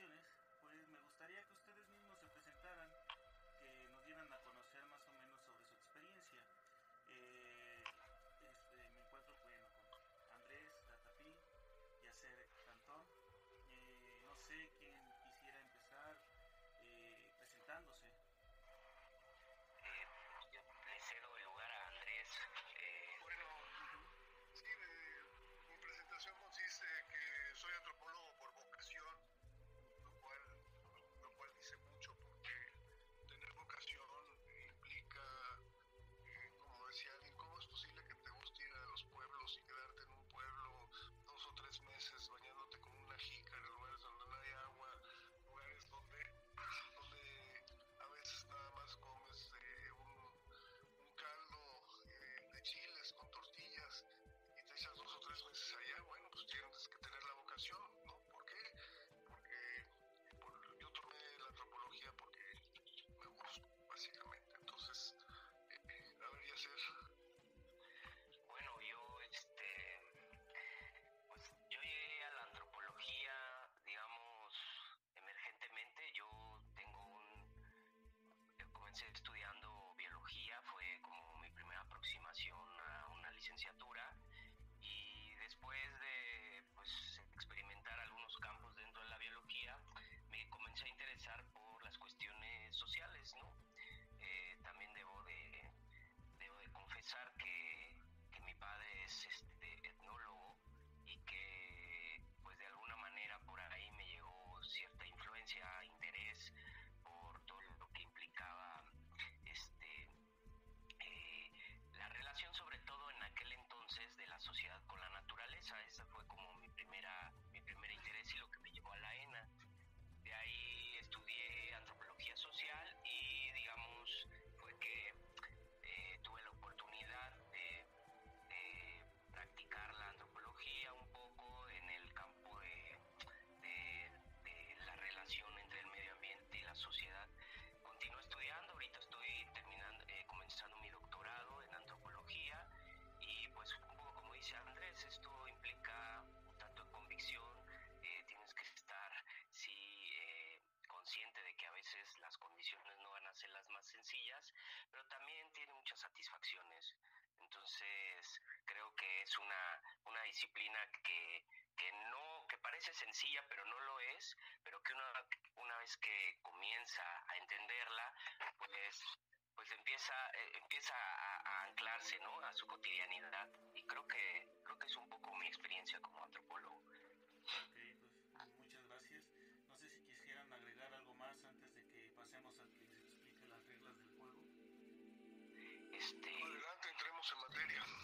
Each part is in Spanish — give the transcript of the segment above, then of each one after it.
canciones. sencillas, pero también tiene muchas satisfacciones. Entonces, creo que es una, una disciplina que, que no, que parece sencilla, pero no lo es, pero que una, una vez que comienza a entenderla, pues pues empieza, eh, empieza a, a, anclarse ¿no? a su cotidianidad. Y creo que, creo que es un poco mi experiencia como antropólogo. Ok, pues muchas gracias. No sé si quisieran agregar algo más antes de que pasemos al que Este, Adelante, entremos en materia.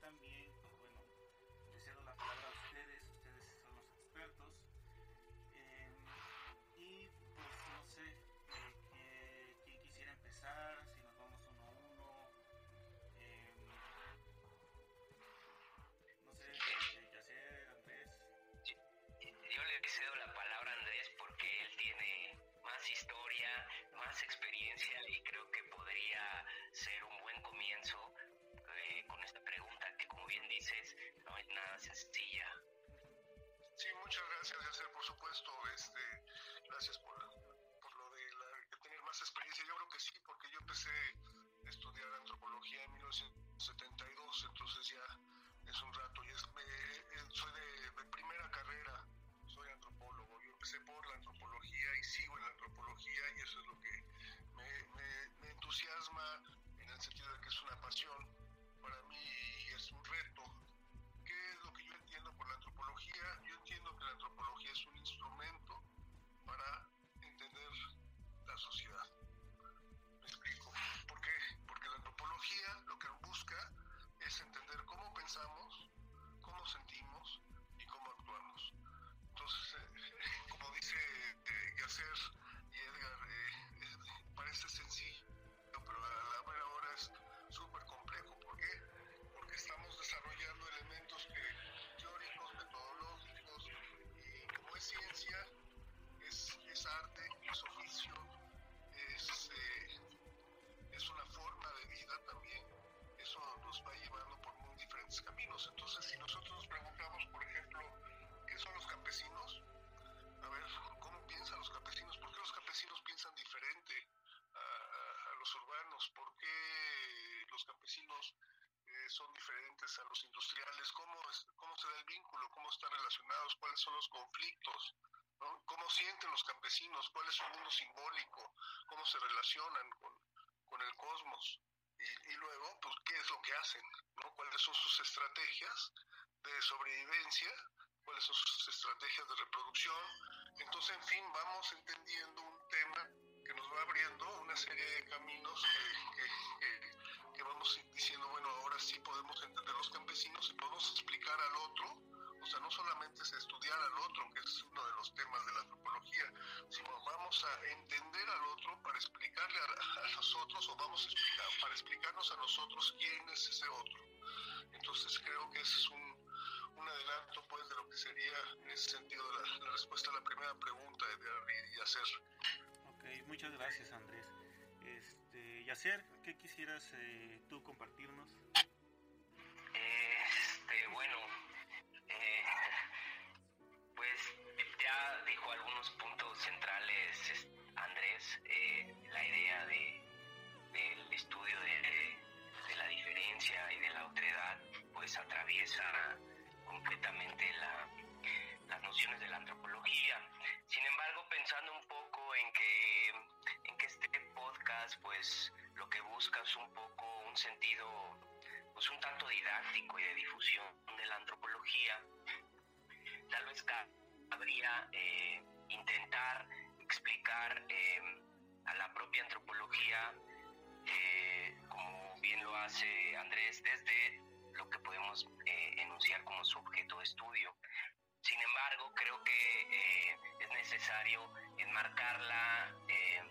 también. Campesinos eh, son diferentes a los industriales? ¿Cómo, es- ¿Cómo se da el vínculo? ¿Cómo están relacionados? ¿Cuáles son los conflictos? ¿no? ¿Cómo sienten los campesinos? ¿Cuál es su mundo simbólico? ¿Cómo se relacionan con, con el cosmos? Y, y luego, pues, ¿qué es lo que hacen? ¿no? ¿Cuáles son sus estrategias de sobrevivencia? ¿Cuáles son sus estrategias de reproducción? Entonces, en fin, vamos entendiendo un tema que nos va abriendo una serie de caminos que, que- que- que vamos diciendo, bueno, ahora sí podemos entender los campesinos y podemos explicar al otro, o sea, no solamente es estudiar al otro, que es uno de los temas de la antropología, sino vamos a entender al otro para explicarle a, a nosotros o vamos a explicar, para explicarnos a nosotros quién es ese otro. Entonces creo que ese es un, un adelanto pues de lo que sería en ese sentido la, la respuesta a la primera pregunta de Gary y hacer. Ok, muchas gracias Andrés. Yacer, ¿qué quisieras eh, tú compartirnos? Este, bueno, eh, pues ya dijo algunos puntos centrales es- Andrés, eh, la idea de, del estudio de, la diferencia y de la otredad, pues atraviesa completamente la, las nociones de la antropología. Sin embargo, pensando un poco en que, en que este podcast, pues lo que busca es un poco un sentido pues un tanto didáctico y de difusión de la antropología, tal vez cabría eh, intentar explicar eh, a la propia antropología, eh, como bien lo hace Andrés, desde lo que podemos enunciar como su objeto de estudio. Sin embargo, creo que eh, es necesario enmarcarla eh,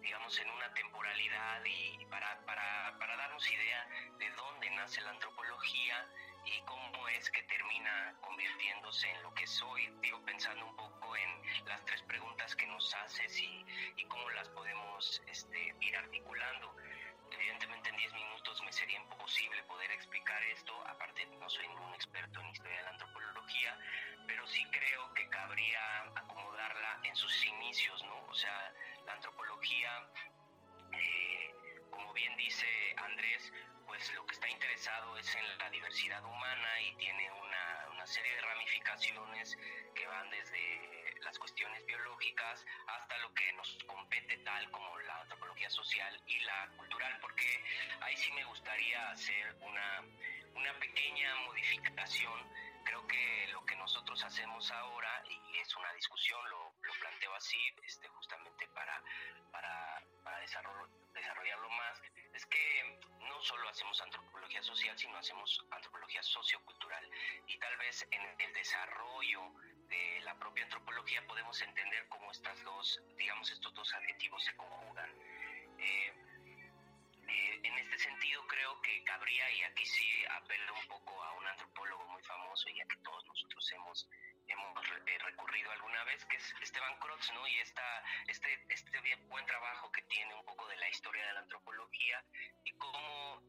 digamos, en una temporalidad y para, para, para darnos idea de dónde nace la antropología y cómo es que termina convirtiéndose en lo que soy. Digo, pensando un poco en las tres preguntas que nos haces y, y cómo las podemos este, ir articulando. Evidentemente en 10 minutos me sería imposible poder explicar esto, aparte no soy ningún experto en historia de la antropología, pero sí creo que cabría acomodarla en sus inicios, ¿no? O sea, la antropología, eh, como bien dice Andrés, pues lo que está interesado es en la diversidad humana y tiene una, una serie de ramificaciones que van desde las cuestiones biológicas hasta lo que nos compete tal como la antropología social y la cultural, porque ahí sí me gustaría hacer una, una pequeña modificación. Creo que lo que nosotros hacemos ahora, y es una discusión, lo, lo planteo así, este, justamente para, para, para desarrollo, desarrollarlo más, es que no solo hacemos antropología social, sino hacemos antropología sociocultural. Y tal vez en el desarrollo de la propia antropología podemos entender cómo estas dos, digamos, estos dos adjetivos se conjugan. Eh, en este sentido creo que cabría, y aquí sí apelo un poco a un antropólogo muy famoso, ya que todos nosotros hemos hemos eh, recurrido alguna vez, que es Esteban Krotz, ¿no? Y esta, este, este buen trabajo que tiene un poco de la historia de la antropología y cómo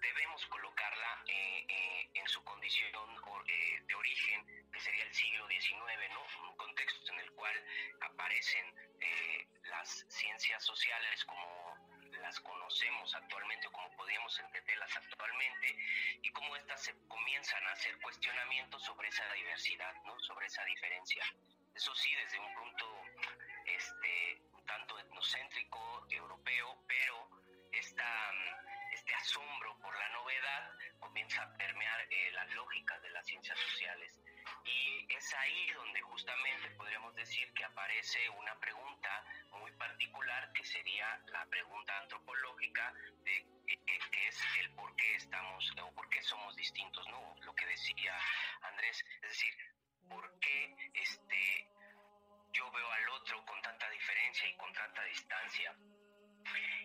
debemos colocarla eh, eh, en su condición eh, de origen, que sería el siglo XIX, ¿no? Un contexto en el cual aparecen eh, las ciencias sociales como las conocemos actualmente como podríamos entenderlas actualmente y cómo éstas se comienzan a hacer cuestionamientos sobre esa diversidad, ¿no? sobre esa diferencia. Eso sí, desde un punto este, tanto etnocéntrico, europeo, pero esta, este asombro por la novedad comienza a permear eh, las lógicas de las ciencias sociales. Y es ahí donde justamente podríamos decir que aparece una pregunta muy particular que sería la pregunta antropológica de que es el por qué estamos o por qué somos distintos, ¿no? Lo que decía Andrés, es decir, por qué este yo veo al otro con tanta diferencia y con tanta distancia.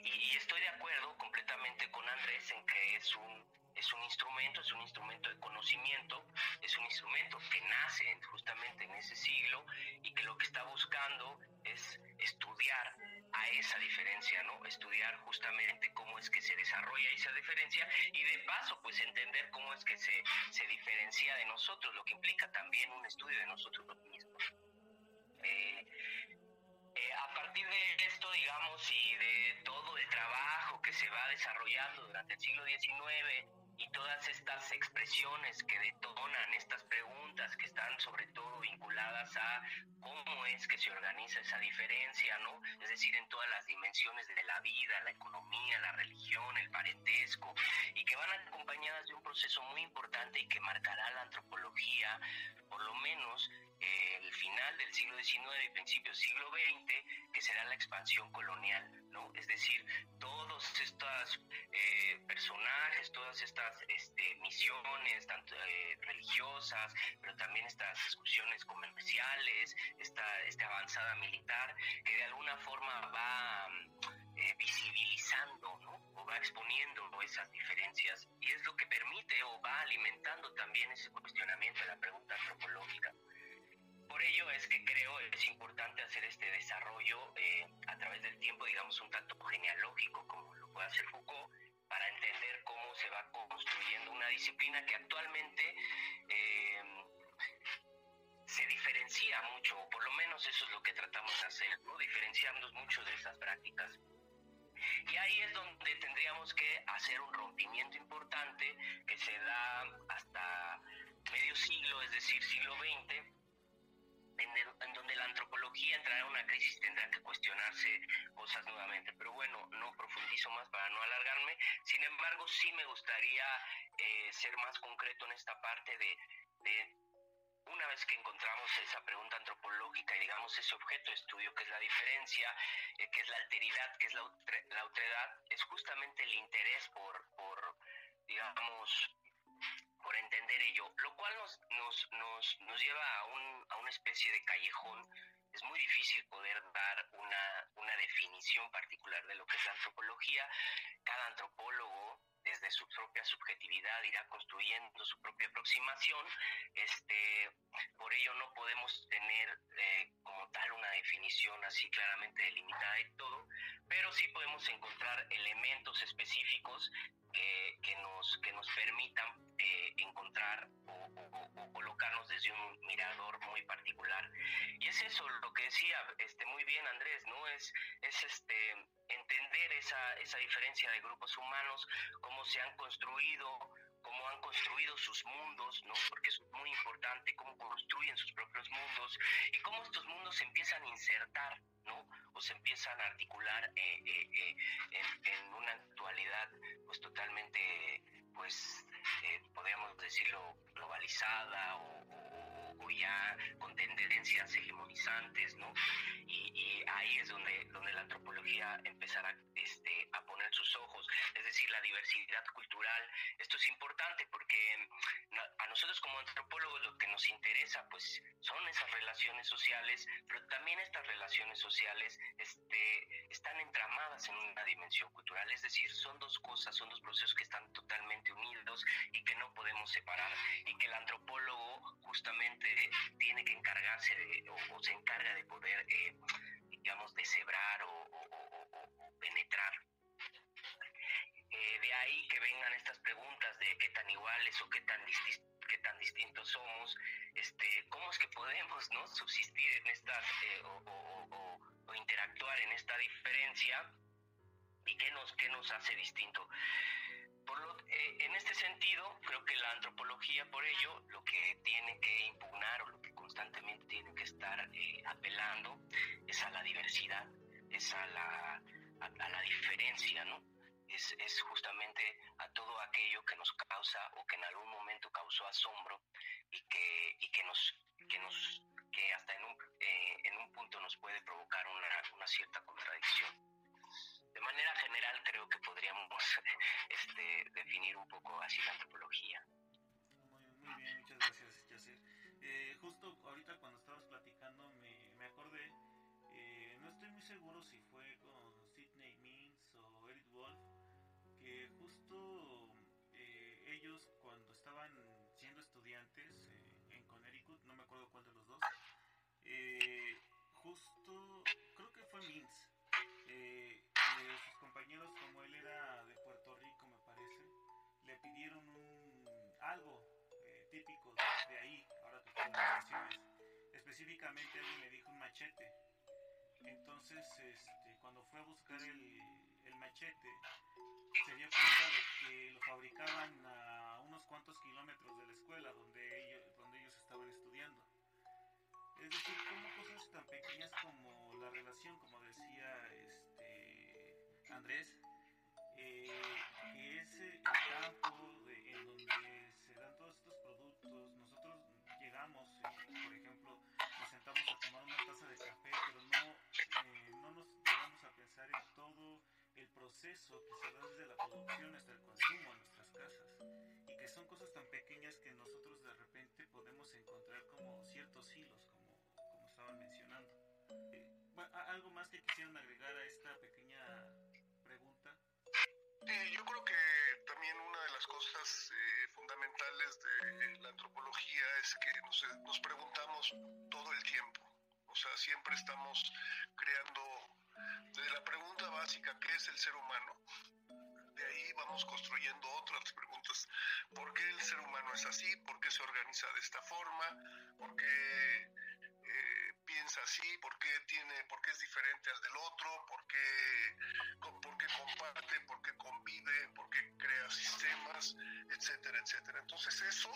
Y, estoy de acuerdo completamente con Andrés en que es un, es un instrumento, es un instrumento de conocimiento, es un instrumento que nace justamente en ese siglo y que lo que está buscando es estudiar a esa diferencia, ¿no? Estudiar justamente cómo es que se desarrolla esa diferencia y de paso pues entender cómo es que se, se diferencia de nosotros, lo que implica también un estudio de nosotros mismos. Eh, eh, a partir de esto, digamos, y de todo el trabajo que se va desarrollando durante el siglo XIX y todas estas expresiones que detonan estas preguntas que están sobre todo vinculadas a cómo es que se organiza esa diferencia, ¿no? Es decir, en todas las dimensiones de la vida, la economía, la religión, el parentesco, y que van acompañadas de un proceso muy importante y que marcará la antropología, por lo menos el final del siglo XIX y principios del siglo XX, que será la expansión colonial, Es decir, todos estos eh, personajes, todas estas este, misiones, tanto eh, religiosas, pero también estas discusiones comerciales, esta, esta avanzada militar, que de alguna forma va eh, visibilizando, ¿no? O va exponiendo esas diferencias y es lo que permite o va alimentando también ese cuestionamiento de la pregunta antropológica. Por ello es que creo es importante hacer este desarrollo eh, a través del tiempo, digamos, un tanto genealógico, como lo puede hacer Foucault, para entender cómo se va construyendo una disciplina que actualmente eh, se diferencia mucho, o por lo menos eso es lo que tratamos de hacer, ¿no? diferenciando mucho de esas prácticas. Y ahí es donde tendríamos que hacer un rompimiento importante que se da hasta medio siglo, es decir, siglo XX, en, donde la antropología entrará en una crisis, tendrá que cuestionarse cosas nuevamente. Pero bueno, no profundizo más para no alargarme. Sin embargo, sí me gustaría eh, ser más concreto en esta parte de, una vez que encontramos esa pregunta antropológica y digamos ese objeto de estudio que es la diferencia, eh, que es la alteridad, que es la, la otredad, es justamente el interés por, por digamos, por entender ello, lo cual nos, nos, nos, nos lleva a, un, a una especie de callejón. Es muy difícil poder dar una, una definición particular de lo que es la antropología. Cada antropólogo desde su propia subjetividad irá construyendo su propia aproximación. Este, por ello no podemos tener eh, como tal una definición así claramente delimitada y todo, pero sí podemos encontrar elementos específicos que, nos, que nos permitan eh, encontrar o, colocarnos desde un mirador muy particular. Y es eso lo que decía este, muy bien Andrés, ¿no? Es, es este, entender esa, esa diferencia de grupos humanos, cómo se han construido cómo han construido sus mundos, ¿no? Porque es muy importante cómo construyen sus propios mundos y cómo estos mundos se empiezan a insertar, se empiezan a articular eh, eh, eh, en, una actualidad, pues totalmente, pues, podríamos decirlo, globalizada o, o, ya con tendencias hegemonizantes, ¿no? Y, y, ahí es donde, donde la antropología empezará este, a poner sus ojos, es decir, la diversidad cultural. Esto es importante porque a nosotros como antropólogos lo que nos interesa pues son esas relaciones sociales, pero también estas relaciones sociales este, están entramadas en una dimensión cultural, es decir, son dos cosas, son dos procesos que están totalmente unidos y que no podemos separar y que el antropólogo justamente tiene que encargarse o, se encarga de poder, eh, digamos, deshebrar o, o penetrar eh, de ahí que vengan estas preguntas de qué tan iguales o qué tan, qué tan distintos somos, este, cómo es que podemos ¿no? subsistir en estas eh, o, interactuar en esta diferencia y qué nos, qué nos hace distinto. Eh, en este sentido, creo que la antropología, por ello, lo que tiene que impugnar o lo que constantemente tiene que estar apelando es a la diversidad, es a la, a la diferencia, ¿no? es, es justamente a todo aquello que nos causa o que en algún momento causó asombro y que, y que nos que nos que hasta en un, eh, en un punto nos puede provocar una, una cierta contradicción. Manera general creo que podríamos este, definir un poco así la antropología. Muy, bien, muchas gracias, Yacer. Eh, justo ahorita cuando estabas platicando me, me acordé, eh, no estoy muy seguro si fue con Sidney Mintz o Eric Wolf, que justo eh, ellos cuando estaban siendo estudiantes eh, en Connecticut, no me acuerdo cuál de los dos, eh, le pidieron un, algo eh, típico de, ahí, ahora que tengo menciones. Específicamente alguien le dijo un machete. Entonces, este, cuando fue a buscar el, el machete, se dio cuenta de que lo fabricaban a unos cuantos kilómetros de la escuela donde ellos, donde ellos estaban estudiando. Es decir, como cosas tan pequeñas como la relación, como decía este Andrés, eh, que es el campo proceso que se da desde la producción hasta el consumo en nuestras casas. Y que son cosas tan pequeñas que nosotros de repente podemos encontrar como ciertos hilos, como, como estaban mencionando. Eh, bueno, ¿a- ¿Algo más que quisieran agregar a esta pequeña pregunta? Sí, yo creo que también una de las cosas eh, fundamentales de la antropología es que nos, nos preguntamos todo el tiempo. O sea, siempre estamos creando, desde la pregunta básica, ¿qué es el ser humano? De ahí vamos construyendo otras preguntas. ¿Por qué el ser humano es así? ¿Por qué se organiza de esta forma? ¿Por qué eh, piensa así? ¿Por qué, tiene, ¿Por qué es diferente al del otro? ¿Por qué, co- por qué comparte? ¿Por qué convive? ¿Por qué crea sistemas? Etcétera, etcétera. Entonces eso,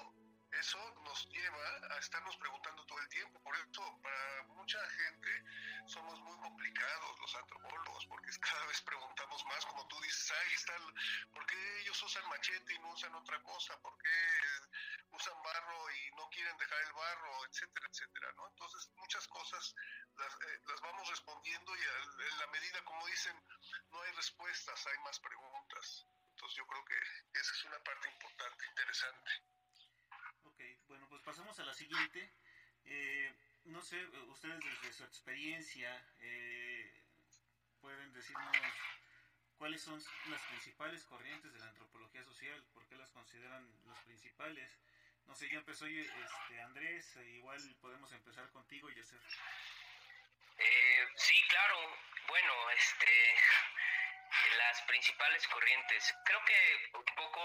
eso nos lleva a estarnos preguntando todo el tiempo. Por eso, para mucha gente, somos muy complicados los antropólogos, porque cada vez preguntamos más, como tú dices, ahí está, ¿por qué ellos usan machete y no usan otra cosa? ¿Por qué usan barro y no quieren dejar el barro? Etcétera, etcétera, ¿no? Entonces, muchas cosas las, eh, vamos respondiendo y al- en la medida, como dicen, no hay respuestas, hay más preguntas. Entonces, yo creo que esa es una parte importante, interesante. Pasamos a la siguiente. Eh, no sé, eh, ustedes desde su experiencia eh, pueden decirnos cuáles son las principales corrientes de la antropología social, por qué las consideran los principales. No sé, yo empezó este, Andrés, e igual podemos empezar contigo y hacer. Eh, sí, claro. Bueno, este, las principales corrientes. Creo que un poco,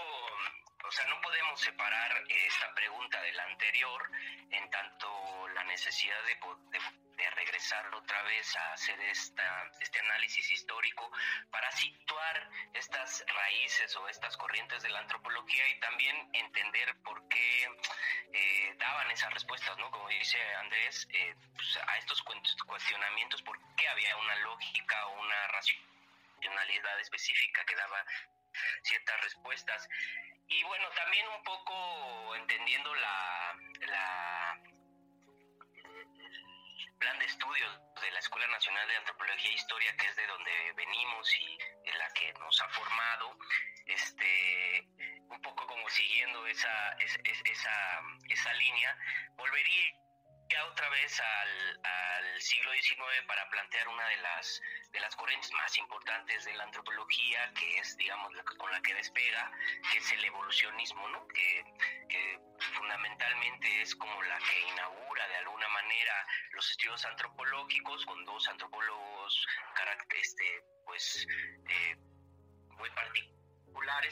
o sea, no podemos separar esta pregunta de la anterior en tanto la necesidad de, de, regresar otra vez a hacer esta, este análisis histórico para situar estas raíces o estas corrientes de la antropología y también entender por qué eh, daban esas respuestas, ¿no? Como dice Andrés, eh, pues, a estos cuestionamientos, por qué había una lógica o una racionalidad específica que daba ciertas respuestas. Y bueno, también un poco entendiendo la, la plan de estudios de la Escuela Nacional de Antropología e Historia, que es de donde venimos y en la que nos ha formado, este, un poco como siguiendo esa, es- es- esa, esa línea, volvería otra vez al, al siglo XIX para plantear una de las, de las corrientes más importantes de la antropología, que es, digamos, la con la que despega, que es el evolucionismo, ¿no? Que, fundamentalmente es como la que inaugura de alguna manera los estudios antropológicos con dos antropólogos este, pues, eh, muy particulares,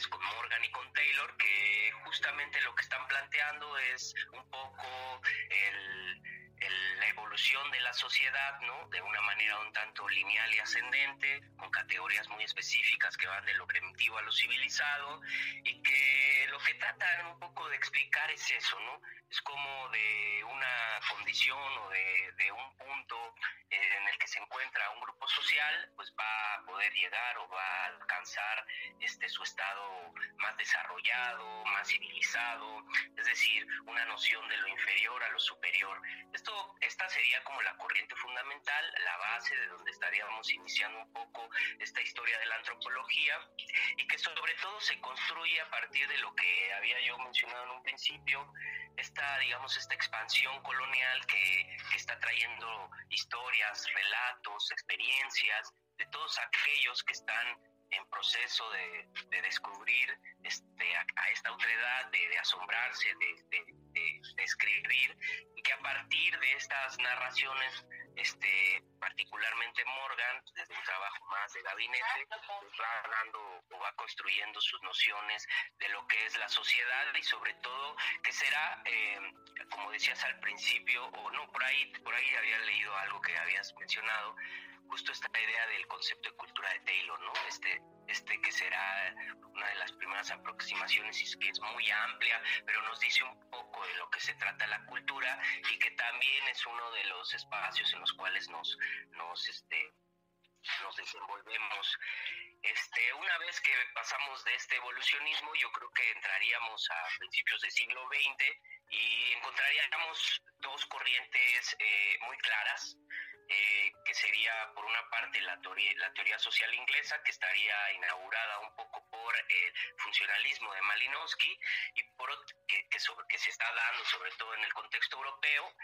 con Morgan y con Taylor, que justamente lo que están planteando es un poco el, el- la evolución de la sociedad, ¿no? De una manera un tanto lineal y ascendente, con categorías muy específicas que van de lo primitivo a lo civilizado, y que lo que tratan un poco de explicar es eso, ¿no? Es como de una condición o de, de un punto en el que se encuentra un grupo social, pues va a poder llegar o va a alcanzar este su estado más desarrollado, más civilizado, es decir, una noción de lo inferior a lo superior. Esto, esta sería como la corriente fundamental, la base de donde estaríamos iniciando un poco esta historia de la antropología y que sobre todo se construye a partir de lo que había yo mencionado en un principio, esta, digamos, esta expansión colonial que, que está trayendo historias, relatos, experiencias de todos aquellos que están en proceso de, de descubrir este, a, a, esta otredad, de, de asombrarse, de, de, escribir, y que a partir de estas narraciones, este, particularmente Morgan, desde un trabajo más de gabinete, pues va dando o va construyendo sus nociones de lo que es la sociedad y sobre todo que será, eh, como decías al principio, o no, por ahí, por ahí había leído algo que habías mencionado, justo esta idea del concepto de cultura de Taylor, ¿no? Este, este que será una de las primeras aproximaciones y que es muy amplia, pero nos dice un poco de lo que se trata la cultura y que también es uno de los espacios en los cuales nos, nos, este, nos desenvolvemos. Este, una vez que pasamos de este evolucionismo, yo creo que entraríamos a principios del siglo XX y encontraríamos dos corrientes eh, muy claras. Eh, que sería por una parte la teoría, la teoría social inglesa, que estaría inaugurada un poco por el funcionalismo de Malinowski y por que, que, sobre, que se está dando sobre todo en el contexto europeo,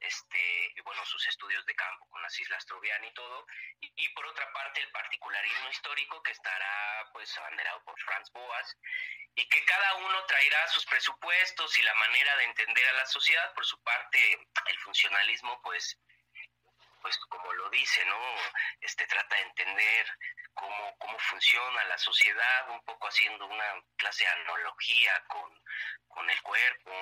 este, bueno, sus estudios de campo con las Islas Troviani y todo, y, y, por otra parte el particularismo histórico que estará pues abanderado por Franz Boas, y que cada uno traerá sus presupuestos y la manera de entender a la sociedad, por su parte el funcionalismo pues pues como lo dice, ¿no? Este trata de entender cómo, cómo funciona la sociedad, un poco haciendo una clase de analogía con, con el cuerpo,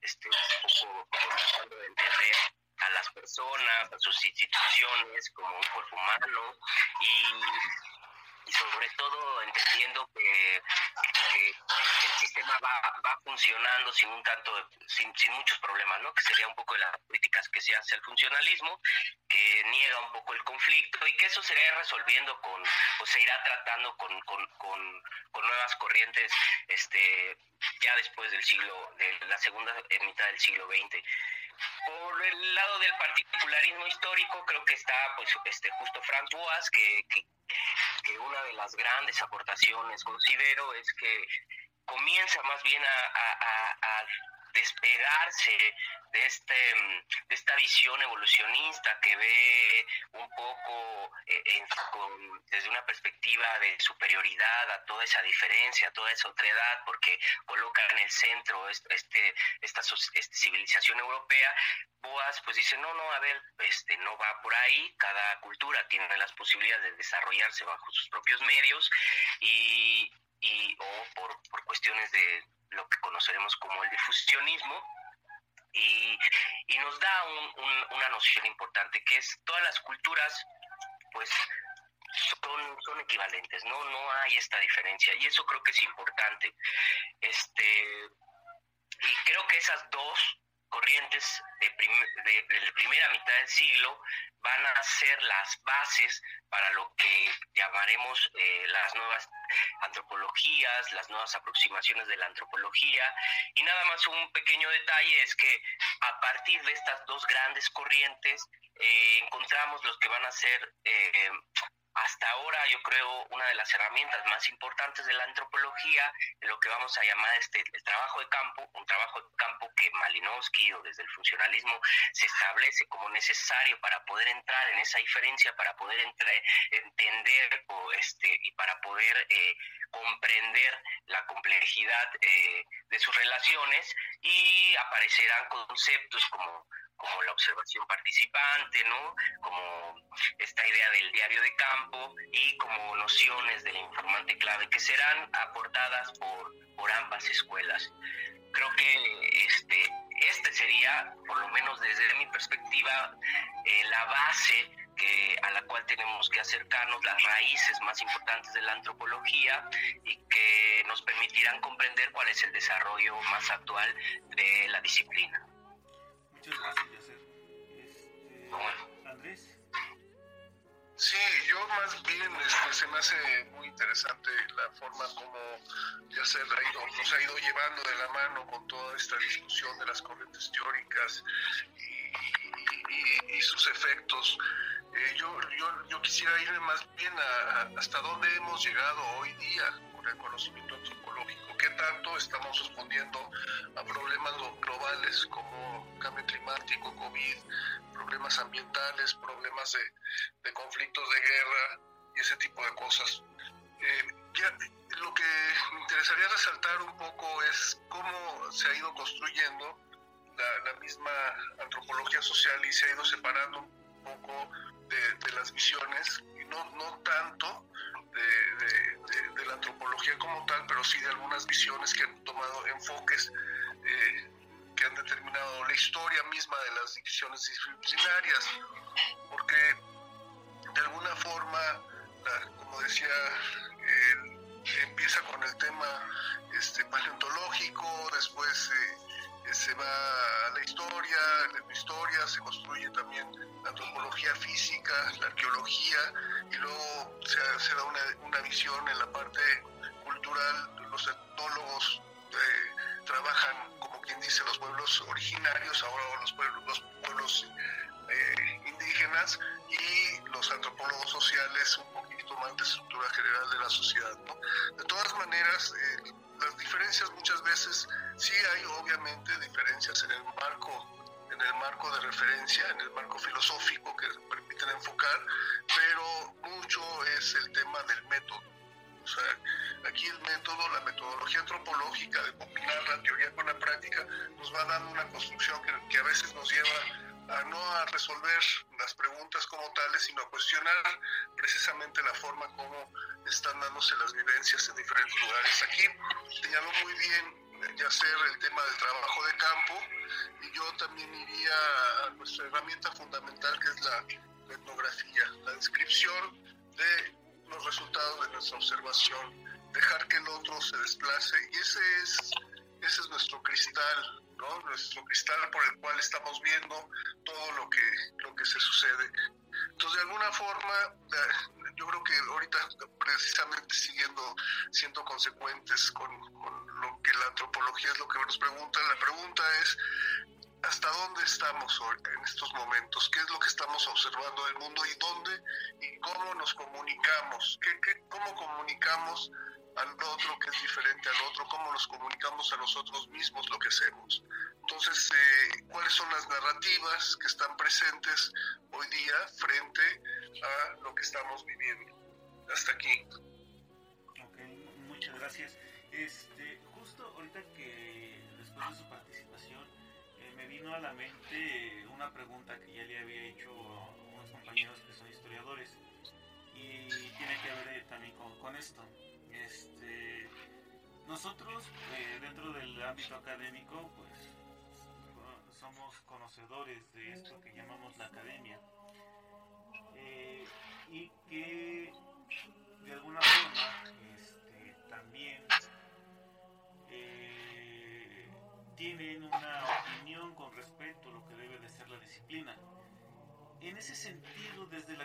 este, un poco tratando de entender a las personas, a sus instituciones como un cuerpo humano y y sobre todo entendiendo que, el sistema va, va, funcionando sin un tanto sin, sin, muchos problemas no que sería un poco de las críticas que se hace al funcionalismo que niega un poco el conflicto y que eso se irá resolviendo con o se irá tratando con, con, con, con nuevas corrientes este ya después del siglo de la segunda mitad del siglo XX por el lado del particularismo histórico creo que está pues este justo Franz Boas que, que, una de las grandes aportaciones considero es que comienza más bien a despegarse de, este, de esta visión evolucionista que ve un poco con, desde una perspectiva de superioridad a toda esa diferencia, a toda esa otredad, porque coloca en el centro este, esta, esta civilización europea, Boas pues dice, no, no, a ver, este, no va por ahí, cada cultura tiene las posibilidades de desarrollarse bajo sus propios medios y, y o por, por cuestiones de lo que conoceremos como el difusionismo, y, y nos da un, un, una noción importante que es todas las culturas pues son, son equivalentes, ¿no? No hay esta diferencia y eso creo que es importante. Este, y creo que esas dos corrientes de, la primera mitad del siglo van a ser las bases para lo que llamaremos eh, las nuevas antropologías, las nuevas aproximaciones de la antropología. Y nada más un pequeño detalle es que a partir de estas dos grandes corrientes eh, encontramos los que van a ser eh, hasta ahora yo creo una de las herramientas más importantes de la antropología, en lo que vamos a llamar este, el trabajo de campo, un trabajo de campo que Malinowski o desde el funcionalismo se establece como necesario para poder entrar en esa diferencia, para poder entender o este, y para poder eh, comprender la complejidad eh, de sus relaciones y aparecerán conceptos como como la observación participante, ¿no? Como esta idea del diario de campo y como nociones del informante clave que serán aportadas por, por ambas escuelas. Creo que este, este sería, por lo menos desde mi perspectiva, eh, la base que, a la cual tenemos que acercarnos, las raíces más importantes de la antropología y que nos permitirán comprender cuál es el desarrollo más actual de la disciplina. Muchas gracias, Andrés. Sí, yo más bien este, se me hace muy interesante la forma como Yacer ha ido, nos ha ido llevando de la mano con toda esta discusión de las corrientes teóricas y, y sus efectos eh, yo, yo, yo, quisiera irme más bien a, hasta dónde hemos llegado hoy día con el conocimiento antropológico, qué tanto estamos respondiendo a problemas globales como cambio climático, COVID, problemas ambientales, problemas de, de conflictos de guerra y ese tipo de cosas. Eh, ya, lo que me interesaría resaltar un poco es cómo se ha ido construyendo la, la misma antropología social y se ha ido separando un poco de, las visiones, y no, no tanto de, la antropología como tal, pero sí de algunas visiones que han tomado enfoques eh, que han determinado la historia misma de las divisiones disciplinarias, porque de alguna forma, como decía, empieza con el tema este, paleontológico, después... Eh, se va a la historia, la historia se construye también la antropología física, la arqueología, y luego se, da una, una, visión en la parte cultural, los etnólogos eh, trabajan, como quien dice, los pueblos originarios, ahora los pueblos, los pueblos eh, indígenas, y los antropólogos sociales, un poquito más de estructura general de la sociedad. De todas maneras, eh, las diferencias muchas veces sí hay obviamente diferencias en el marco en el marco de referencia, en el marco filosófico que permiten enfocar, pero mucho es el tema del método. O sea, aquí el método, la metodología antropológica de combinar la teoría con la práctica, nos va dando una construcción que, que a veces nos lleva a no a resolver las preguntas como tales, sino a cuestionar precisamente la forma como están dándose las vivencias en diferentes lugares. Aquí señaló muy bien ya ser el tema del trabajo de campo y yo también iría a nuestra herramienta fundamental que es la, etnografía, la descripción de los resultados de nuestra observación, dejar que el otro se desplace y ese es, ese es nuestro cristal, ¿no? nuestro cristal por el cual estamos viendo todo lo que, lo que se sucede. Entonces, de alguna forma, yo creo que ahorita precisamente siguiendo siendo consecuentes con, lo que la antropología es lo que nos pregunta, la pregunta es hasta dónde estamos en estos momentos, qué es lo que estamos observando del mundo y dónde y cómo nos comunicamos, ¿Qué, qué, cómo comunicamos al otro que es diferente al otro, cómo nos comunicamos a nosotros mismos lo que hacemos. Entonces, eh, ¿cuáles son las narrativas que están presentes hoy día frente a lo que estamos viviendo? Hasta aquí. Ok, muchas gracias. Este, justo ahorita que después de su participación eh, me vino a la mente una pregunta que ya le había hecho a unos compañeros que son historiadores y tiene que ver eh, también con, con esto. Nosotros, eh, dentro del ámbito académico, pues somos conocedores de esto que llamamos la academia eh, y que de alguna forma este, también eh, tienen una opinión con respecto a lo que debe de ser la disciplina. En ese sentido, desde la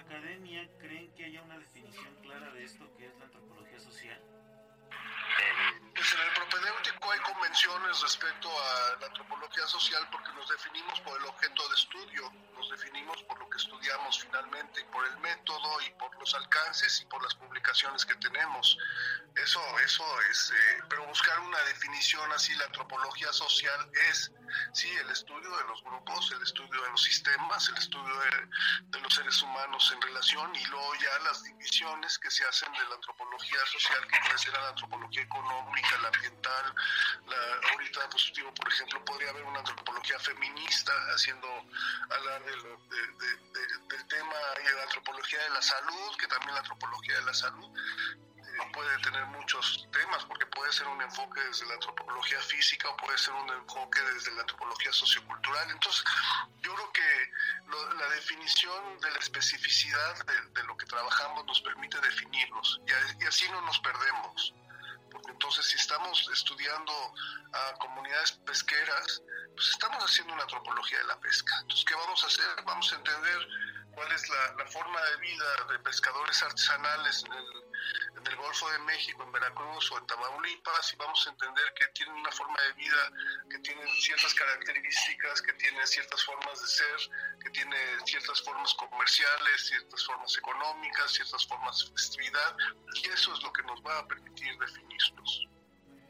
convenciones respecto a la antropología social porque nos definimos por el objeto de estudio, nos definimos por lo que estudiamos finalmente, por el método y por los alcances y por las publicaciones que tenemos. Eso, eso es, eh, pero buscar una definición así, la antropología social es, sí, el estudio de los grupos, el estudio de los sistemas, el estudio de, de los seres humanos en relación y luego ya las divisiones que se hacen de la antropología social, que puede ser la antropología económica, la ambiental, la, ahorita, pues digo, por ejemplo, podría haber una antropología feminista haciendo hablar de, del tema y la antropología de la salud, que también la antropología de la salud puede tener muchos temas, porque puede ser un enfoque desde la antropología física o puede ser un enfoque desde la antropología sociocultural. Entonces, yo creo que la definición de la especificidad de, lo que trabajamos nos permite definirnos y, y así no nos perdemos. Porque entonces, si estamos estudiando a comunidades pesqueras, pues estamos haciendo una antropología de la pesca. Entonces, ¿qué vamos a hacer? Vamos a entender cuál es la, forma de vida de pescadores artesanales en el, en el, Golfo de México, en Veracruz o en Tamaulipas, y vamos a entender que tienen una forma de vida que tiene ciertas características, que tiene ciertas formas de ser, que tiene ciertas formas comerciales, ciertas formas económicas, ciertas formas de festividad, y eso es lo que nos va a permitir definirnos.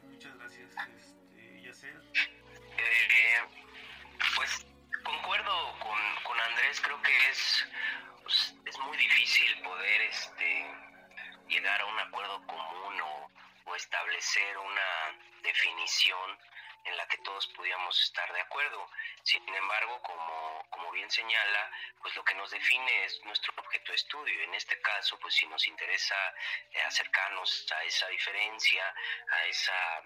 Muchas gracias, este, Yacer. Eh, concuerdo con, con Andrés, creo que es, pues, es muy difícil poder este, llegar a un acuerdo común o, o establecer una definición en la que todos pudiéramos estar de acuerdo. Sin embargo, como, como bien señala, pues lo que nos define es nuestro objeto de estudio. En este caso, pues si nos interesa eh, acercarnos a esa diferencia, a esa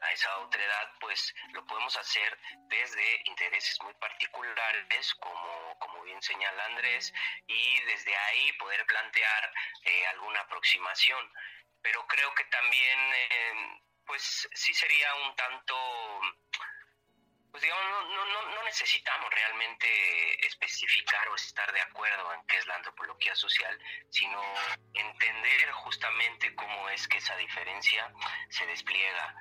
a esa otra edad, pues lo podemos hacer desde intereses muy particulares, como, como bien señala Andrés, y desde ahí poder plantear eh, alguna aproximación. Pero creo que también, eh, pues sí sería un tanto pues digamos, no, no, no, necesitamos realmente especificar o estar de acuerdo en qué es la antropología social, sino entender justamente cómo es que esa diferencia se despliega.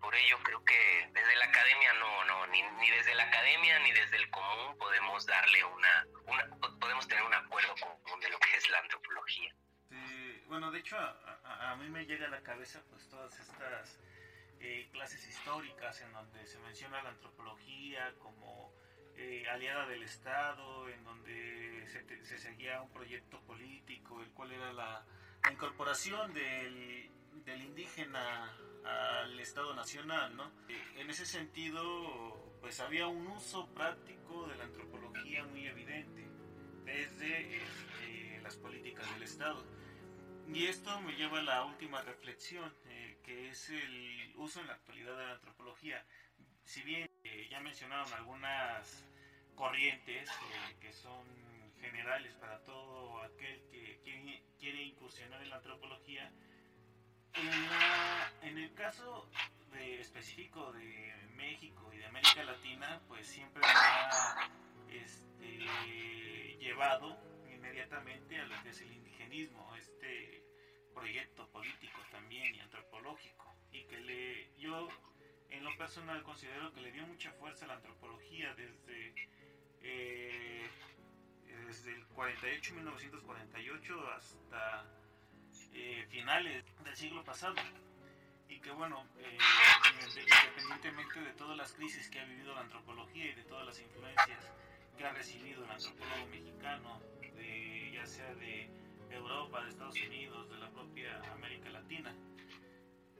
Por ello creo que desde la academia no, no, ni, ni desde la academia ni desde el común podemos darle una, una podemos tener un acuerdo común de lo que es la antropología. Bueno, de hecho a, a, mí me llega a la cabeza pues todas estas eh, clases históricas en donde se menciona la antropología como eh, aliada del Estado, en donde se, se, seguía un proyecto político, el cual era la, incorporación del, del indígena al Estado Nacional, ¿no? En ese sentido, pues había un uso práctico de la antropología muy evidente desde las políticas del Estado. Y esto me lleva a la última reflexión, eh, que es el uso en la actualidad de la antropología. Si bien eh, ya mencionaron algunas corrientes eh, que son generales para todo aquel que quiere, incursionar en la antropología, en, el caso específico de México y de América Latina, pues siempre me ha este, llevado inmediatamente a lo que es el indigenismo, este proyecto político también y antropológico, y que le, yo en lo personal considero que le dio mucha fuerza a la antropología desde, eh, desde el 48, 1948 hasta eh, finales del siglo pasado. Y que bueno, eh, independientemente de todas las crisis que ha vivido la antropología y de todas las influencias que ha recibido el antropólogo mexicano, de, ya sea de Europa, de Estados Unidos, de la propia América Latina.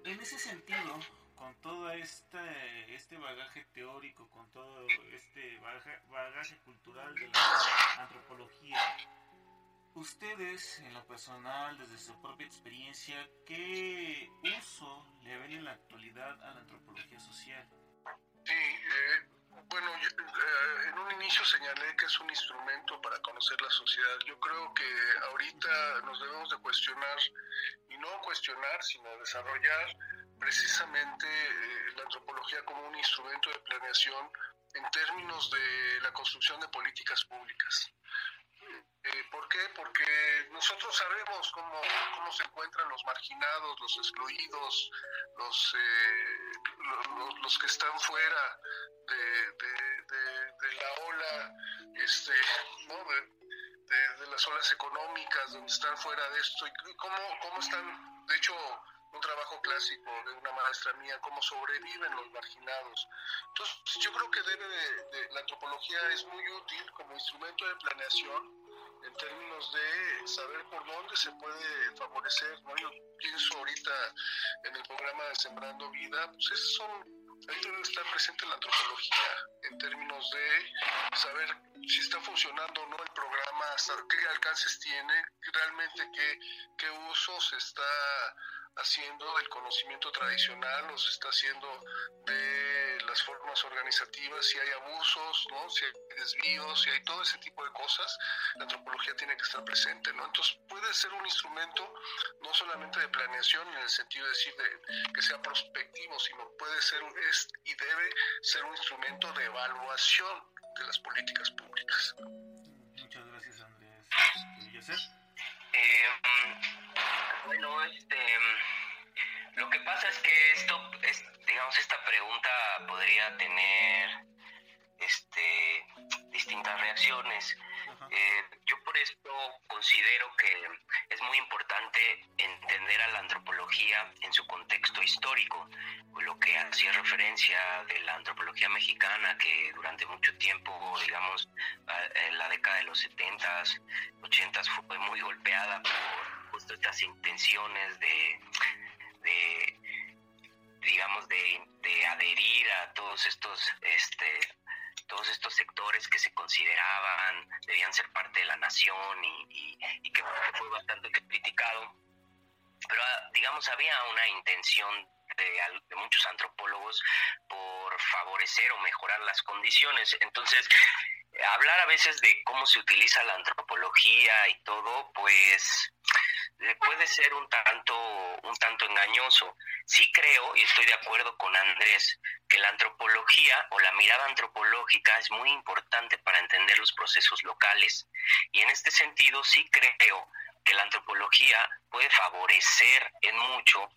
En ese sentido, con todo este, este bagaje teórico, con todo este bagaje, cultural de la antropología, Ustedes, en lo personal, desde su propia experiencia, ¿qué uso le ven en la actualidad a la antropología social? Sí, eh, bueno, eh, en un inicio señalé que es un instrumento para conocer la sociedad. Yo creo que ahorita nos debemos de cuestionar, y no cuestionar, sino desarrollar precisamente eh, la antropología como un instrumento de planeación en términos de la construcción de políticas públicas. Eh, ¿Por qué? Porque nosotros sabemos cómo, cómo se encuentran los marginados, los excluidos, los, eh, los, que están fuera de, de, de, la ola, este, ¿no? de, las olas económicas, donde están fuera de esto, y cómo, cómo están, de hecho, un trabajo clásico de una maestra mía, cómo sobreviven los marginados. Entonces, yo creo que debe de, la antropología es muy útil como instrumento de planeación en términos de saber por dónde se puede favorecer. ¿no? Yo pienso ahorita en el programa de Sembrando Vida, pues esos son ahí debe estar presente la antropología en términos de saber si está funcionando o no el programa, qué alcances tiene, realmente qué, qué usos está haciendo del conocimiento tradicional, los está haciendo de las formas organizativas, si hay abusos, ¿no? si hay desvíos, si hay todo ese tipo de cosas, la antropología tiene que estar presente. ¿no? Entonces puede ser un instrumento no solamente de planeación en el sentido de decir de, que sea prospectivo, sino puede ser es, y debe ser un instrumento de evaluación de las políticas públicas. Muchas gracias Andrés. Este, eh, bueno, este, lo que pasa es que esto, es, digamos, esta pregunta podría tener este, distintas reacciones. Eh, yo por esto considero que es muy importante entender a la antropología en su contexto histórico, lo que hacía referencia de la antropología mexicana, que durante mucho tiempo, digamos, en la década de los 70s, 80s, fue muy golpeada por justo estas intenciones de, de digamos, de, de adherir a todos estos este, todos estos sectores que se consideraban debían ser parte de la nación y, que fue bastante criticado. Pero, ah, digamos, había una intención de, muchos antropólogos por favorecer o mejorar las condiciones. Entonces, hablar a veces de cómo se utiliza la antropología y todo, pues eh, puede ser un tanto, un tanto engañoso. Sí creo, y estoy de acuerdo con Andrés, que la antropología o la mirada antropológica es muy importante para entender los procesos locales. Y en este sentido sí creo que la antropología puede favorecer en mucho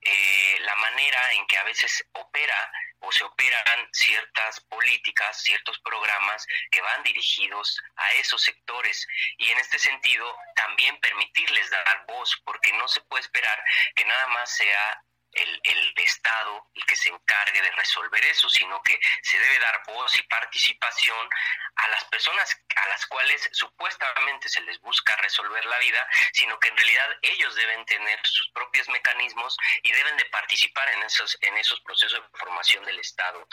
eh, la manera en que a veces opera o se operan ciertas políticas, ciertos programas que van dirigidos a esos sectores. Y en este sentido, también permitirles dar voz, porque no se puede esperar que nada más sea el, el, Estado el que se encargue de resolver eso, sino que se debe dar voz y participación a las personas a las cuales supuestamente se les busca resolver la vida, sino que en realidad ellos deben tener sus propios mecanismos y deben de participar en esos, en esos procesos de formación del Estado.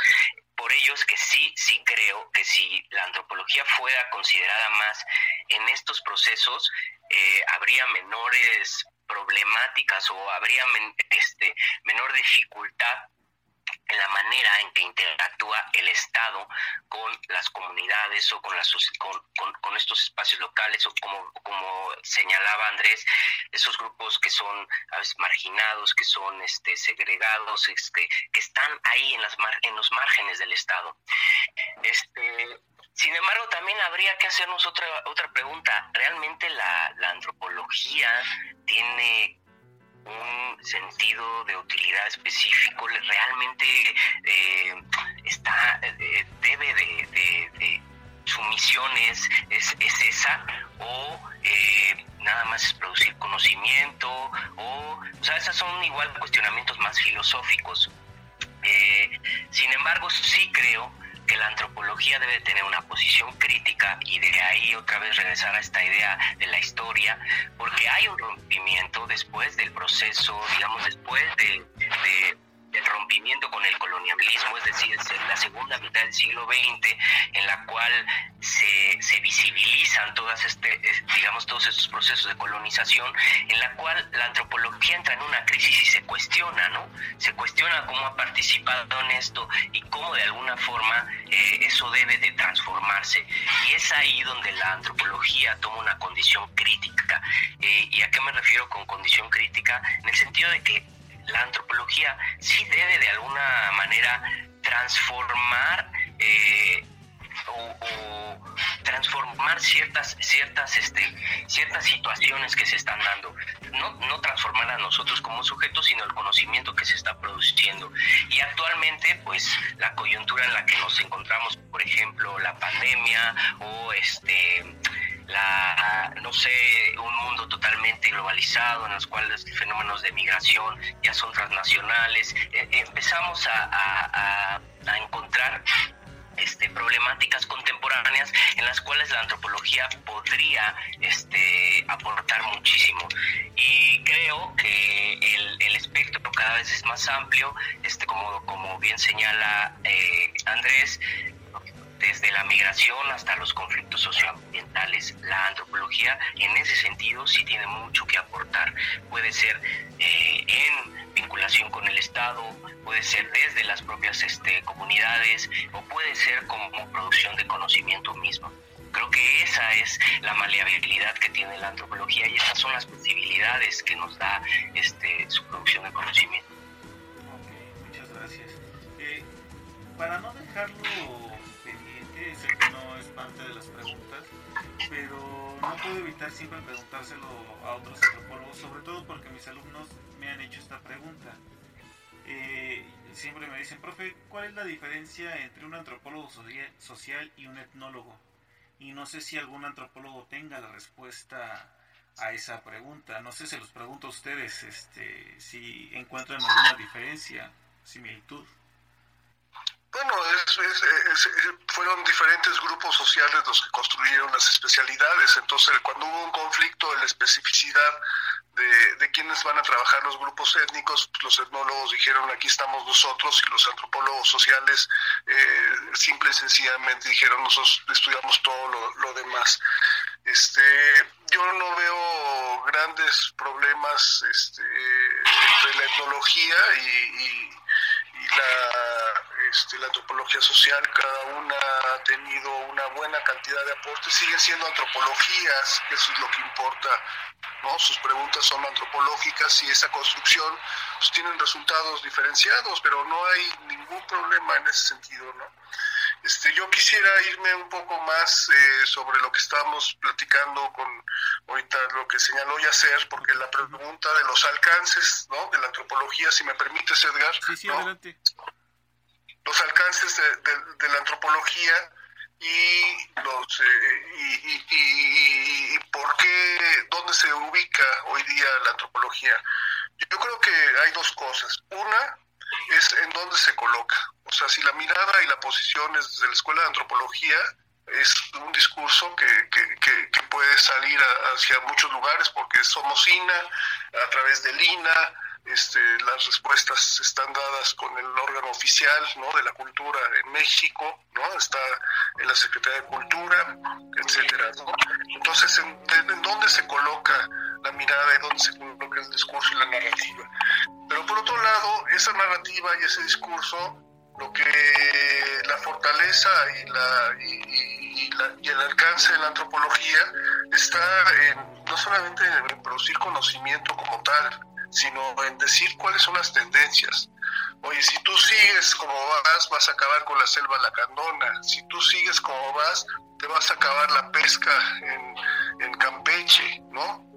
Por ello es que sí, sí creo que si la antropología fuera considerada más en estos procesos, eh, habría menores problemáticas o habría este, menor dificultad en la manera en que interactúa el Estado con las comunidades o con, las, con, con, estos espacios locales o como, como señalaba Andrés, esos grupos que son marginados, que son este, segregados, este, que están ahí en, las en los márgenes del Estado. Este, sin embargo, también habría que hacernos otra, otra pregunta. ¿Realmente la, la antropología tiene un sentido de utilidad específico, realmente eh, está, eh, debe de, su misión es, es, esa, o eh, nada más es producir conocimiento, o, o sea, esos son igual cuestionamientos más filosóficos. sin embargo, sí creo que la antropología debe tener una posición crítica y de ahí otra vez regresar a esta idea de la historia, porque hay un rompimiento después del proceso, digamos, después de, del rompimiento con el colonialismo, es decir, la segunda mitad del siglo XX, en la cual se, se visibilizan todas este, digamos, todos estos procesos de colonización, en la cual la antropología entra en una crisis y se cuestiona, ¿no? Se cuestiona cómo ha participado en esto y cómo de alguna forma eh, eso debe de transformarse. Y es ahí donde la antropología toma una condición crítica. Eh, ¿Y a qué me refiero con condición crítica? En el sentido de que la antropología sí debe de alguna manera transformar eh, o, transformar ciertas ciertas este ciertas situaciones que se están dando. No, no transformar a nosotros como sujetos sino el conocimiento que se está produciendo. Y actualmente pues la coyuntura en la que nos encontramos por ejemplo la pandemia o este no sé, un mundo totalmente globalizado en los cuales los fenómenos de migración ya son transnacionales. Eh, empezamos a, a, encontrar este, problemáticas contemporáneas en las cuales la antropología podría este, aportar muchísimo. Y creo que el, el, espectro cada vez es más amplio, este, como, como bien señala eh, Andrés, desde la migración hasta los conflictos socioambientales. La antropología en ese sentido sí tiene mucho que aportar. Puede ser eh, en vinculación con el Estado, puede ser desde las propias este, comunidades o puede ser como producción de conocimiento mismo. Creo que esa es la maleabilidad que tiene la antropología y esas son las posibilidades que nos da este, su producción de conocimiento. Ok, muchas gracias. Eh, para no dejarlo parte de las preguntas, pero no puedo evitar siempre preguntárselo a otros antropólogos, sobre todo porque mis alumnos me han hecho esta pregunta. Eh, siempre me dicen, profe, ¿cuál es la diferencia entre un antropólogo social y un etnólogo? y no sé si algún antropólogo tenga la respuesta a esa pregunta. No sé, se los pregunto a ustedes este, si encuentran alguna diferencia, similitud. Bueno, fueron diferentes grupos sociales los que construyeron las especialidades. Entonces, cuando hubo un conflicto en la especificidad de, de quiénes van a trabajar los grupos étnicos, los etnólogos dijeron aquí estamos nosotros y los antropólogos sociales eh, simple y sencillamente dijeron nosotros estudiamos todo lo, demás. Este, yo no veo grandes problemas este, entre la etnología y la, este, la antropología social, cada una ha tenido una buena cantidad de aportes, siguen siendo antropologías, eso es lo que importa, ¿no? Sus preguntas son antropológicas y esa construcción pues, tienen resultados diferenciados, pero no hay ningún problema en ese sentido, ¿no? Este, yo quisiera irme un poco más eh, sobre lo que estábamos platicando con ahorita lo que señaló Yacer, porque la pregunta de los alcances ¿no? de la antropología, si me permites, Edgar. Sí, sí, adelante. Los alcances de, la antropología y los eh, y, y, y, por qué dónde se ubica hoy día la antropología yo creo que hay dos cosas una es en dónde se coloca. O sea, si la mirada y la posición es desde la Escuela de Antropología, es un discurso que, que, puede salir hacia muchos lugares porque somos INA, a través del INA, este, las respuestas están dadas con el órgano oficial ¿no? de la cultura en México, ¿no? está en la Secretaría de Cultura, etcétera. Entonces, ¿en, dónde se coloca la mirada y dónde se coloca el discurso y la narrativa? Pero por otro lado, esa narrativa y ese discurso, lo que la fortaleza y, la, y, y el alcance de la antropología está en, no solamente en producir conocimiento como tal, sino en decir cuáles son las tendencias. Oye, si tú sigues como vas, vas a acabar con la selva lacandona. Si tú sigues como vas, te vas a acabar la pesca en, en Campeche, ¿no?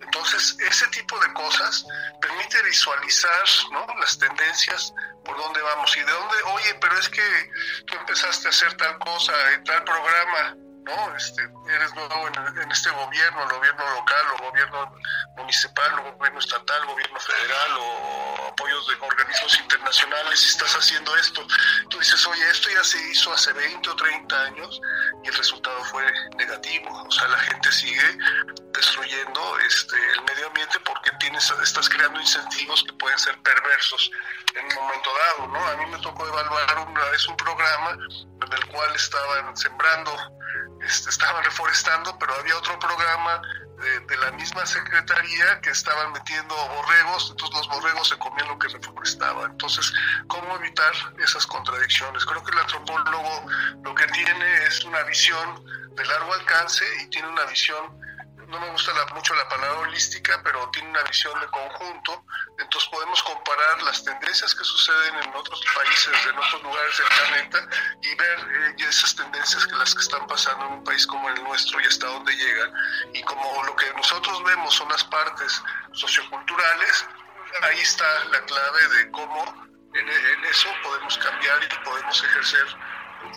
Entonces, ese tipo de cosas permite visualizar ¿no? las tendencias por dónde vamos y de dónde, oye, pero es que tú empezaste a hacer tal cosa tal programa, ¿no? Este, eres nuevo en, este gobierno, el gobierno local o gobierno municipal o gobierno estatal, gobierno federal o apoyos de organismos internacionales estás haciendo esto. Tú dices, oye, esto ya se hizo hace 20 o 30 años y el resultado fue negativo. O sea, la gente sigue destruyendo este, el medio ambiente porque tienes, estás creando incentivos que pueden ser perversos en un momento dado, ¿no? A mí me tocó evaluar una vez un programa en el cual estaban sembrando este, estaban reforestando, pero había otro programa de, la misma secretaría que estaban metiendo borregos, entonces los borregos se comían lo que reforestaba. Entonces, ¿cómo evitar esas contradicciones? Creo que el antropólogo lo que tiene es una visión de largo alcance y tiene una visión no me gusta mucho la palabra holística, pero tiene una visión de conjunto, entonces podemos comparar las tendencias que suceden en otros países, en otros lugares del planeta, y ver eh, esas tendencias que las que están pasando en un país como el nuestro y hasta dónde llegan. Y como lo que nosotros vemos son las partes socioculturales, ahí está la clave de cómo en, en eso podemos cambiar y podemos ejercer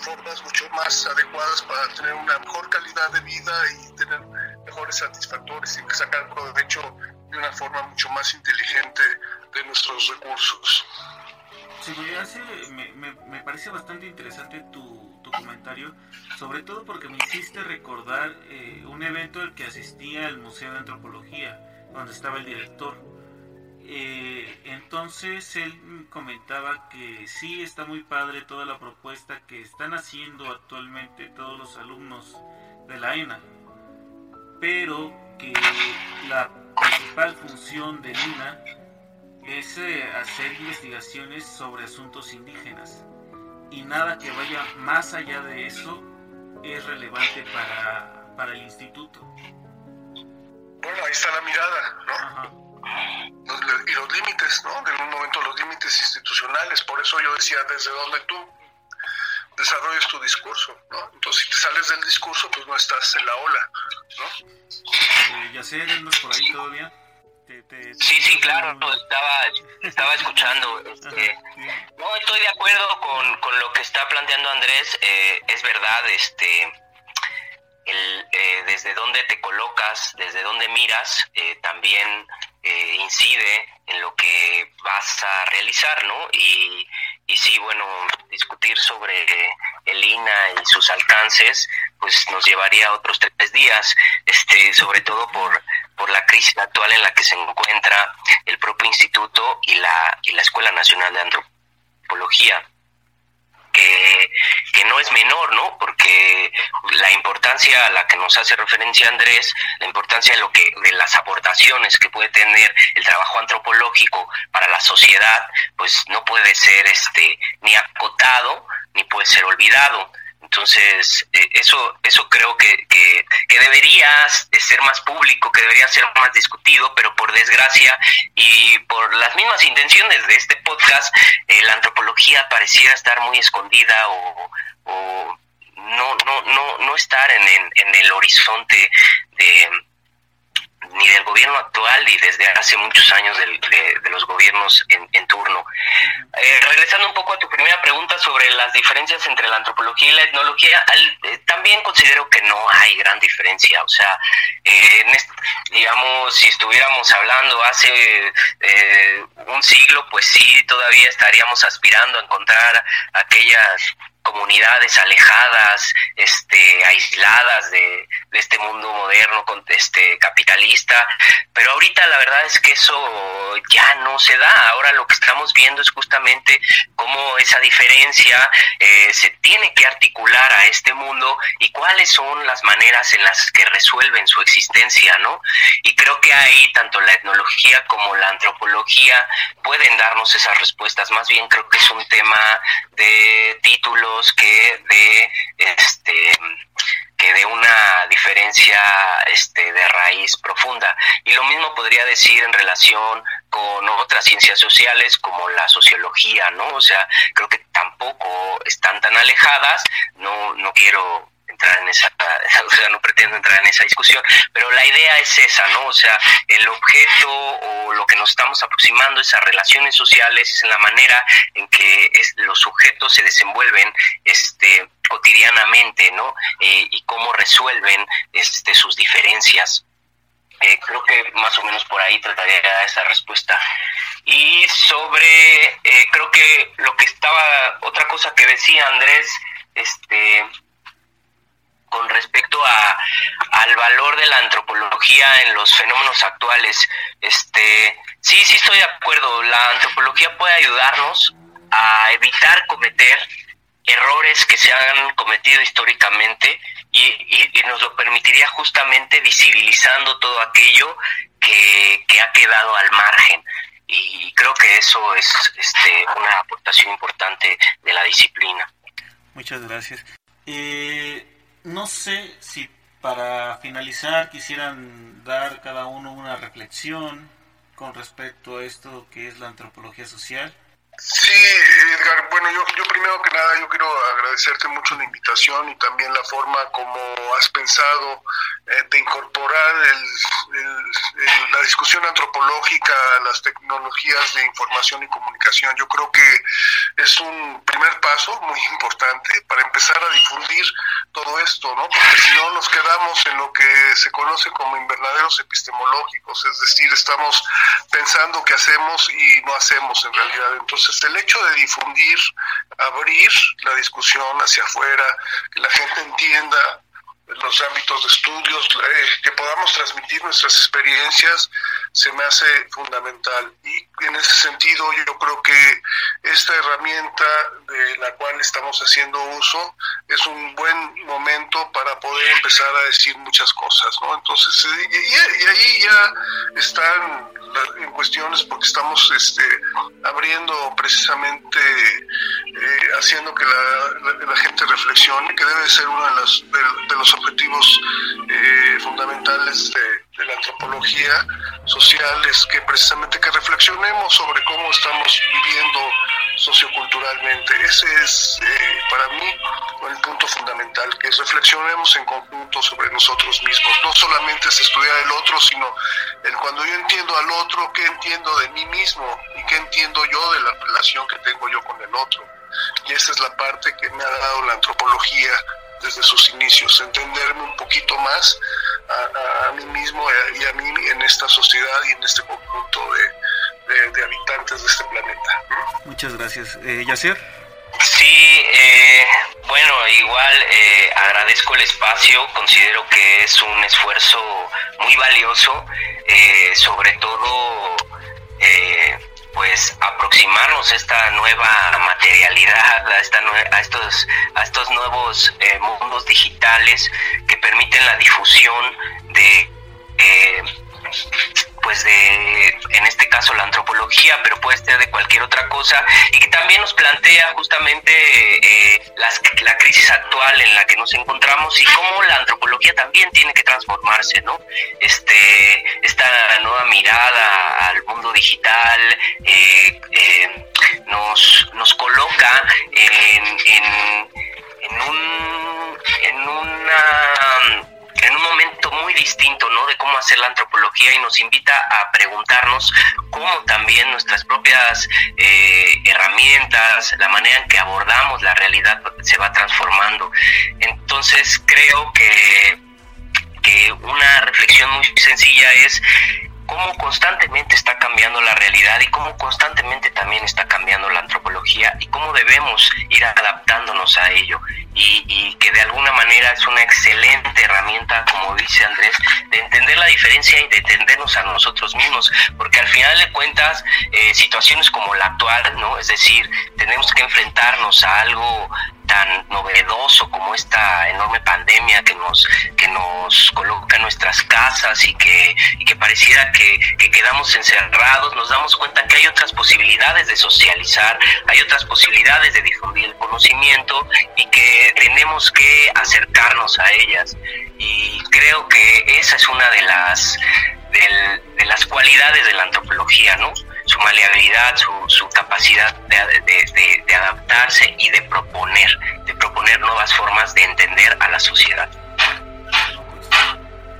formas mucho más adecuadas para tener una mejor calidad de vida y tener mejores satisfactores y sacar provecho de una forma mucho más inteligente de nuestros recursos. Sí, me, me, me, parece bastante interesante tu, tu, comentario, sobre todo porque me hiciste recordar eh, un evento al que asistía al Museo de Antropología, donde estaba el director. Eh, entonces él comentaba que sí está muy padre toda la propuesta que están haciendo actualmente todos los alumnos de la ENA, pero que la principal función de Lina es eh, hacer investigaciones sobre asuntos indígenas y nada que vaya más allá de eso es relevante para, para el instituto. Bueno, ahí está la mirada, ¿no? y los límites, ¿no? En un momento los límites institucionales, por eso yo decía, desde donde tú desarrolles tu discurso, ¿no? Entonces, si te sales del discurso, pues no estás en la ola, ¿no? Eh, ya sé, ¿andas por ahí todavía? sí, sí, claro, estaba, estaba escuchando. Este, no, estoy de acuerdo con, con, lo que está planteando Andrés. Eh, es verdad, este, el, eh, desde dónde te colocas, desde dónde miras, eh, también eh, incide en lo que vas a realizar, ¿no? Y, y sí, bueno, discutir sobre el INA y sus alcances, pues nos llevaría otros tres días, este, sobre todo por, por la crisis actual en la que se encuentra el propio instituto y la, y la Escuela Nacional de Antropología que, que no es menor, ¿no? Porque la importancia a la que nos hace referencia Andrés, la importancia de lo que de las aportaciones que puede tener el trabajo antropológico para la sociedad, pues no puede ser este ni acotado ni puede ser olvidado. Entonces, eh, eso, eso creo que, que, debería ser más público, que debería ser más discutido, pero por desgracia y por las mismas intenciones de este podcast, eh, la antropología pareciera estar muy escondida o, no, no, no, no estar en, en el horizonte de ni del gobierno actual ni desde hace muchos años de, los gobiernos en, turno. Eh, regresando un poco a tu primera pregunta sobre las diferencias entre la antropología y la etnología, eh, también considero que no hay gran diferencia. O sea, eh, digamos, si estuviéramos hablando hace un siglo, pues sí, todavía estaríamos aspirando a encontrar aquellas comunidades alejadas, este, aisladas de, este mundo moderno este, capitalista, pero ahorita la verdad es que eso ya no se da. Ahora lo que estamos viendo es justamente cómo esa diferencia eh, se tiene que articular a este mundo y cuáles son las maneras en las que resuelven su existencia, ¿no? Y creo que ahí tanto la etnología como la antropología pueden darnos esas respuestas. Más bien creo que es un tema de título que de este que de una diferencia este, de raíz profunda. Y lo mismo podría decir en relación con otras ciencias sociales como la sociología, ¿no? O sea, creo que tampoco están tan alejadas, no, no quiero en esa, o sea, no pretendo entrar en esa discusión, pero la idea es esa, ¿no? O sea, el objeto o lo que nos estamos aproximando es a relaciones sociales, es en la manera en que es, los sujetos se desenvuelven este, cotidianamente, ¿no? Eh, y cómo resuelven este, sus diferencias. Eh, creo que más o menos por ahí trataría esa respuesta. Y sobre, eh, creo que lo que estaba, otra cosa que decía Andrés, este, con respecto a, al valor de la antropología en los fenómenos actuales. Este, sí, sí estoy de acuerdo. La antropología puede ayudarnos a evitar cometer errores que se han cometido históricamente y, nos lo permitiría justamente visibilizando todo aquello que, que ha quedado al margen y creo que eso es este, una aportación importante de la disciplina. Muchas gracias. Eh, no sé si para finalizar quisieran dar cada uno una reflexión con respecto a esto que es la antropología social. Sí, Edgar, bueno, yo, yo primero que nada yo quiero agradecerte mucho la invitación y también la forma como has pensado eh, de incorporar la discusión antropológica a las tecnologías de información y comunicación. Yo creo que es un primer paso muy importante para empezar a difundir todo esto, ¿no? Porque si no nos quedamos en lo que se conoce como invernaderos epistemológicos, es decir, estamos pensando que hacemos y no hacemos en realidad. Entonces, el hecho de difundir, abrir la discusión hacia afuera, que la gente entienda los ámbitos de estudios, eh, que podamos transmitir nuestras experiencias, se me hace fundamental. Y en ese sentido yo creo que esta herramienta de la cual estamos haciendo uso es un buen momento para empezar a decir muchas cosas, ¿no? Entonces, y, ahí ya están en cuestiones porque estamos este, abriendo precisamente, eh, haciendo que la, gente reflexione, que debe ser uno de los, de, los objetivos eh, fundamentales de, la antropología social, es que precisamente que reflexionemos sobre cómo estamos viviendo socioculturalmente. Ese es eh, para mí el punto fundamental, que reflexionemos en conjunto sobre nosotros mismos. No solamente es estudiar el otro, sino el cuando yo entiendo al otro, qué entiendo de mí mismo y qué entiendo yo de la relación que tengo yo con el otro. Y esa es la parte que me ha dado la antropología desde sus inicios, entenderme un poquito más a, mí mismo y a mí en esta sociedad y en este conjunto de, habitantes de este planeta. Muchas gracias. Eh, Yacer. Sí, eh, bueno, igual eh, agradezco el espacio, considero que es un esfuerzo muy valioso, eh, sobre todo pues aproximarnos a esta nueva materialidad, a, esta a, estos, a estos nuevos mundos digitales que permiten la difusión de pues de, en este caso la antropología, pero puede ser de cualquier otra cosa, y que también nos plantea justamente eh, la crisis actual en la que nos encontramos y cómo la antropología también tiene que transformarse, ¿no? Este, esta nueva mirada al mundo digital eh, eh, nos, nos coloca en, en, distinto, ¿no? De cómo hacer la antropología y nos invita a preguntarnos cómo también nuestras propias eh, herramientas, la manera en que abordamos la realidad se va transformando. Entonces creo que, que una reflexión muy sencilla es cómo constantemente está cambiando la realidad y cómo constantemente también está cambiando la antropología y cómo debemos ir adaptándonos a ello y, que de alguna manera es una excelente herramienta, como dice Andrés, de entender la diferencia y de entendernos a nosotros mismos, porque al final de cuentas eh, situaciones como la actual, ¿no? Es decir, tenemos que enfrentarnos a algo tan novedoso como esta enorme pandemia que nos que nos coloca en nuestras casas y que, que pareciera que, que, quedamos encerrados, nos damos cuenta que hay otras posibilidades de socializar, hay otras posibilidades de difundir el conocimiento y que tenemos que acercarnos a ellas. Y creo que esa es una de las de las cualidades de la antropología, ¿no? su maleabilidad, su, su capacidad de, adaptarse y de proponer, de proponer nuevas formas de entender a la sociedad.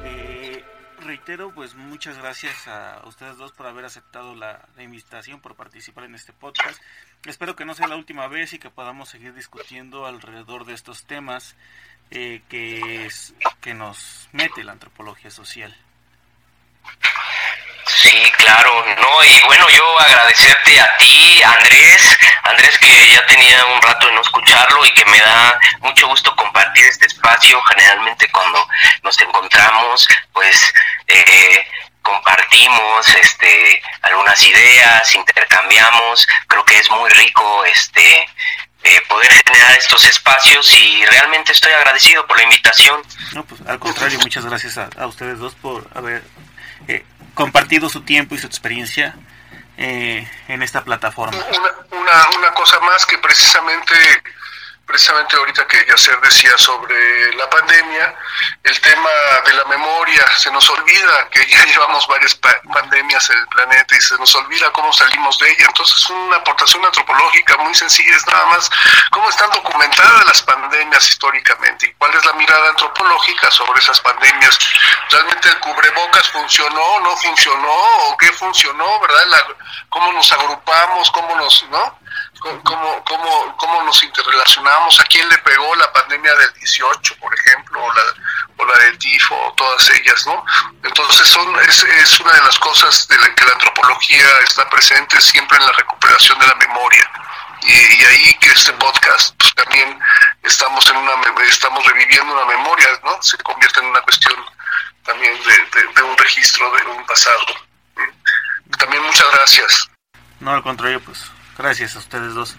Eh, reitero, pues muchas gracias a ustedes dos por haber aceptado la, invitación, por participar en este podcast. Espero que no sea la última vez y que podamos seguir discutiendo alrededor de estos temas eh, que, es, que nos mete la antropología social. Sí, claro, no, y bueno, yo agradecerte a ti, Andrés, Andrés que ya tenía un rato de no escucharlo y que me da mucho gusto compartir este espacio, generalmente cuando nos encontramos, pues eh, compartimos este algunas ideas, intercambiamos, creo que es muy rico este eh, poder generar estos espacios y realmente estoy agradecido por la invitación. No, pues al contrario, muchas gracias a, a ustedes dos por haber eh, compartido su tiempo y su experiencia eh, en esta plataforma. Una, una, cosa más que precisamente precisamente ahorita que Yacer decía sobre la pandemia, el tema de la memoria, se nos olvida que ya llevamos varias pandemias en el planeta y se nos olvida cómo salimos de ella. Entonces, es una aportación antropológica muy sencilla, es nada más cómo están documentadas las pandemias históricamente y cuál es la mirada antropológica sobre esas pandemias. ¿Realmente el cubrebocas funcionó, no funcionó, o qué funcionó, verdad? La, ¿Cómo nos agrupamos, cómo nos, no? Cómo, cómo, cómo nos interrelacionamos, a quién le pegó la pandemia del 18, por ejemplo, o la, o la del tifo, todas ellas, ¿no? Entonces son, es, es una de las cosas de la que la antropología está presente siempre en la recuperación de la memoria. Y, ahí que este podcast pues, también estamos en una estamos reviviendo una memoria, ¿no? Se convierte en una cuestión también de, de un registro de un pasado. gracias. No, al contrario, pues gracias a ustedes dos.